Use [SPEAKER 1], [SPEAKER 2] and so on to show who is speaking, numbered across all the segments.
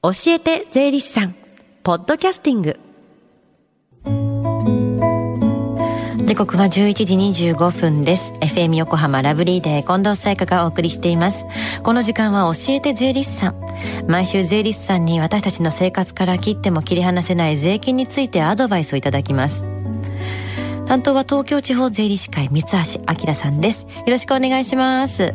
[SPEAKER 1] 教えて税理士さん。ポッドキャスティング。時刻は11時25分です。FM 横浜ラブリーデー近藤沙耶香がお送りしています。この時間は教えて税理士さん。毎週税理士さんに私たちの生活から切っても切り離せない税金についてアドバイスをいただきます。担当は東京地方税理士会三橋明さんです。よろしくお願いします。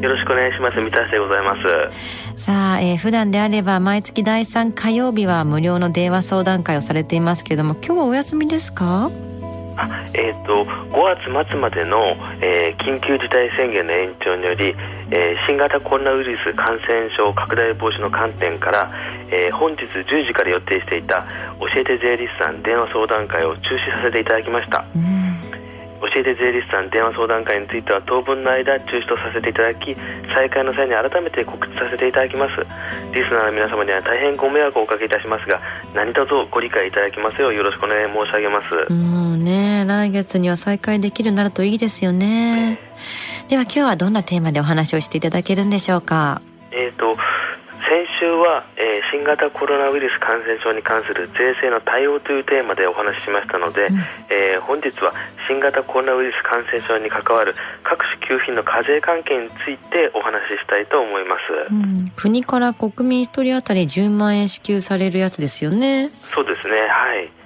[SPEAKER 2] よろしくお願いします。三田でございます。
[SPEAKER 1] さあ、えー、普段であれば毎月第3火曜日は無料の電話相談会をされていますけれども、今日はお休みですか？
[SPEAKER 2] あえーと、5月末までの、えー、緊急事態宣言の延長により、えー、新型コロナウイルス感染症拡大防止の観点から、えー、本日10時から予定していた教えて税理士さん電話相談会を中止させていただきました。うん教えて税理士さん電話相談会については当分の間中止とさせていただき再開の際に改めて告知させていただきます。リスナーの皆様には大変ご迷惑をおかけいたしますが何卒ご理解いただきますようよろしくお願い申し上げます。
[SPEAKER 1] もうね来月には再開できるならといいですよね、えー、では今日はどんなテーマでお話をしていただけるんでしょうか？
[SPEAKER 2] えっ、ー、と先週は、えー、新型コロナウイルス感染症に関する税制の対応というテーマでお話ししましたので、うん、えー、本日は新型コロナウイルス感染症に関わる各種給付品の課税関係についてお話ししたいと思います、う
[SPEAKER 1] ん、国から国民1人当たり10万円支給されるやつですよね。
[SPEAKER 2] そうですね。はい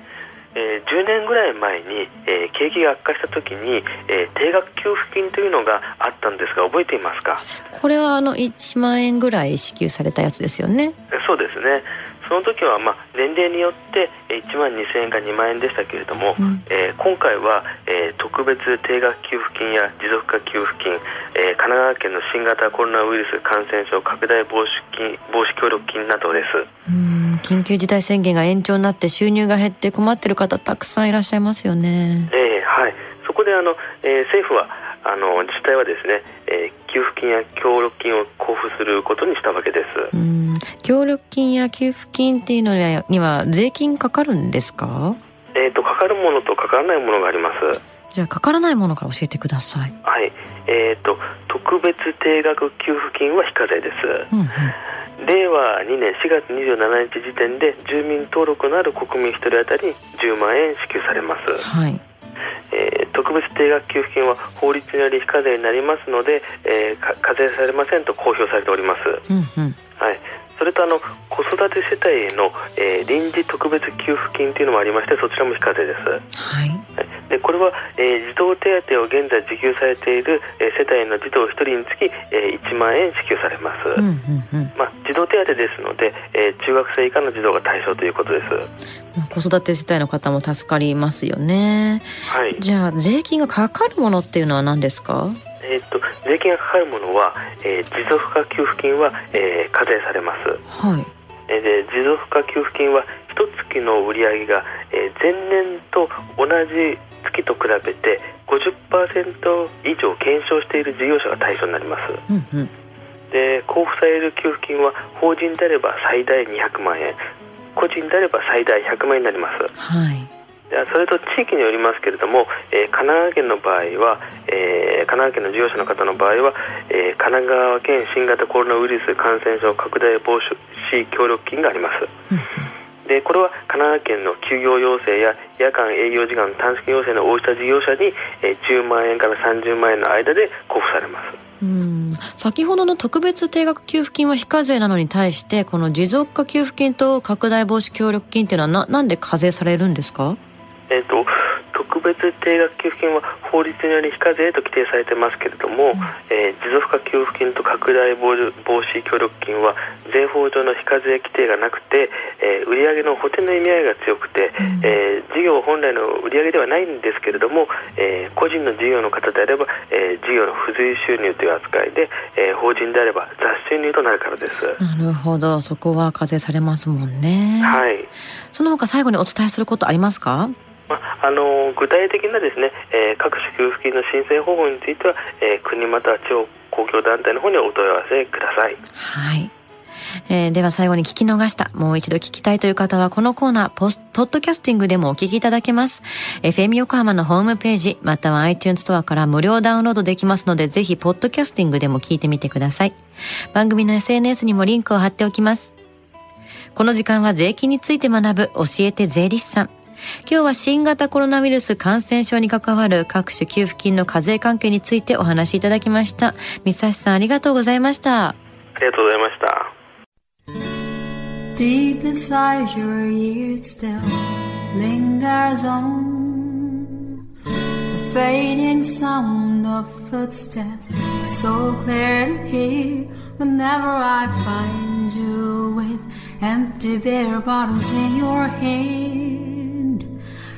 [SPEAKER 2] えー、10年ぐらい前に、えー、景気が悪化した時に、えー、定額給付金というのがあったんですが覚えていますか？
[SPEAKER 1] これはあの1万円ぐらい支給されたやつですよね。
[SPEAKER 2] そうですね。その時はまあ年齢によって1万2000円か2万円でしたけれども、うん、えー、今回は、えー、特別定額給付金や持続化給付金、えー、神奈川県の新型コロナウイルス感染症拡大防止金防止協力金などです。
[SPEAKER 1] うん緊急事態宣言が延長になって収入が減って困ってる方たくさんいらっしゃいますよね。
[SPEAKER 2] えー、はい。そこであの、えー、政府はあの自治体はですね、えー、給付金や協力金を交付することにしたわけです。うん
[SPEAKER 1] 協力金や給付金っていうのには税金かかるんですか？
[SPEAKER 2] えっ、ー、とかかるものとかからないものがあります。
[SPEAKER 1] じゃあかからないものから教えてください。
[SPEAKER 2] はい。えっ、ー、と特別定額給付金は非課税です。うんうん令和2年4月27日時点で住民登録のある国民1人当たり10万円支給されます、はい。えー、特別定額給付金は法律により非課税になりますので、えー、課税されませんと公表されております、うんうん、はい、それとあの子育て世帯への、えー、臨時特別給付金というのもありましてそちらも非課税です、はい、でこれは、えー、児童手当を現在受給されている、えー、世帯の児童1人につき、えー、1万円支給されます、うんうんうん、まあ、児童手当ですので、えー、中学生以下の児童が対象ということです。
[SPEAKER 1] 子育て世帯の方も助かりますよね、はい、じゃあ税金がかかるものっていうのは何ですか？
[SPEAKER 2] えーと、税金がかかるものは、えー、持続化給付金は、えー、課税されます、はい。えー、で持続化給付金は一月の売上が、えー、前年と同じ月と比べて50%以上減少している事業者が対象になります、うんうん、で交付される給付金は法人であれば最大200万円。個人であれば最大100万円になります、はい。それと地域によりますけれども、えー、神奈川県の場合は、えー、神奈川県の事業者の方の場合は、えー、神奈川県新型コロナウイルス感染症拡大防止協力金があります。でこれは神奈川県の休業要請や夜間営業時間短縮要請の応じた事業者に、えー、10万円から30万円の間で交付されます。
[SPEAKER 1] うん先ほどの特別定額給付金は非課税なのに対してこの持続化給付金と拡大防止協力金っていうのはななんで課税されるんですか？
[SPEAKER 2] えーと、特別定額給付金は法律により非課税と規定されてますけれども、うん、えー、持続化給付金と拡大防止協力金は税法上の非課税規定がなくて、えー、売上の補填の意味合いが強くて、うん、えー、事業本来の売上ではないんですけれども、えー、個人の事業の方であれば、えー、事業の付随収入という扱いで、えー、法人であれば雑収入となるからです。
[SPEAKER 1] なるほど。そこは課税されますもんね。はい。その他最後にお伝えすることありますか？
[SPEAKER 2] まあ、あの具体的なですね、えー、各種給付金の申請方法については、えー、国または地方公共団体の方にお問い合わせください。
[SPEAKER 1] はい。えー、では最後に聞き逃した、もう一度聞きたいという方は、このコーナー、ポスポッドキャスティングでもお聞きいただけます。FM 横浜のホームページ、または iTunes ストアから無料ダウンロードできますので、ぜひ、ポッドキャスティングでも聞いてみてください。番組の SNS にもリンクを貼っておきます。この時間は税金について学ぶ教えて税理士さん。今日は新型コロナウイルス感染症に関わる各種給付金の課税関係についてお話しいただきました。三橋さんありがとうございました。
[SPEAKER 3] ありがとうございました。Deep inside your ears still lingers on the fading sound of footsteps so clear to hear whenever I find you with empty beer bottles in your hand.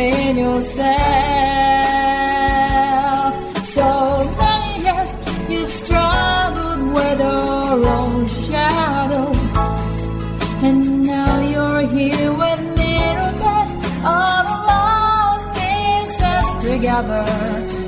[SPEAKER 3] been yourself. So many years you've struggled with your own shadow. And now you're here with all the lost pieces together.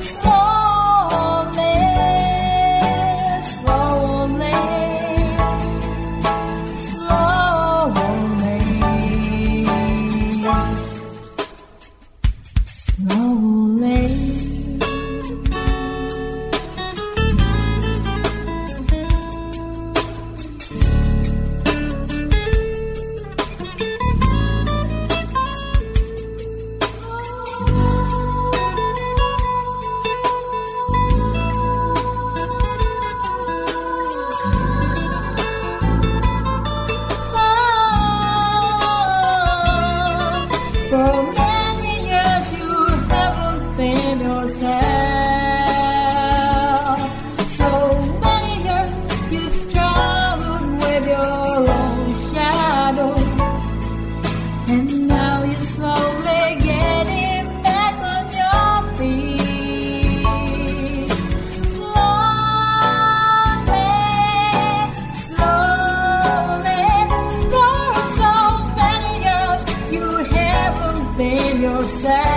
[SPEAKER 1] sad.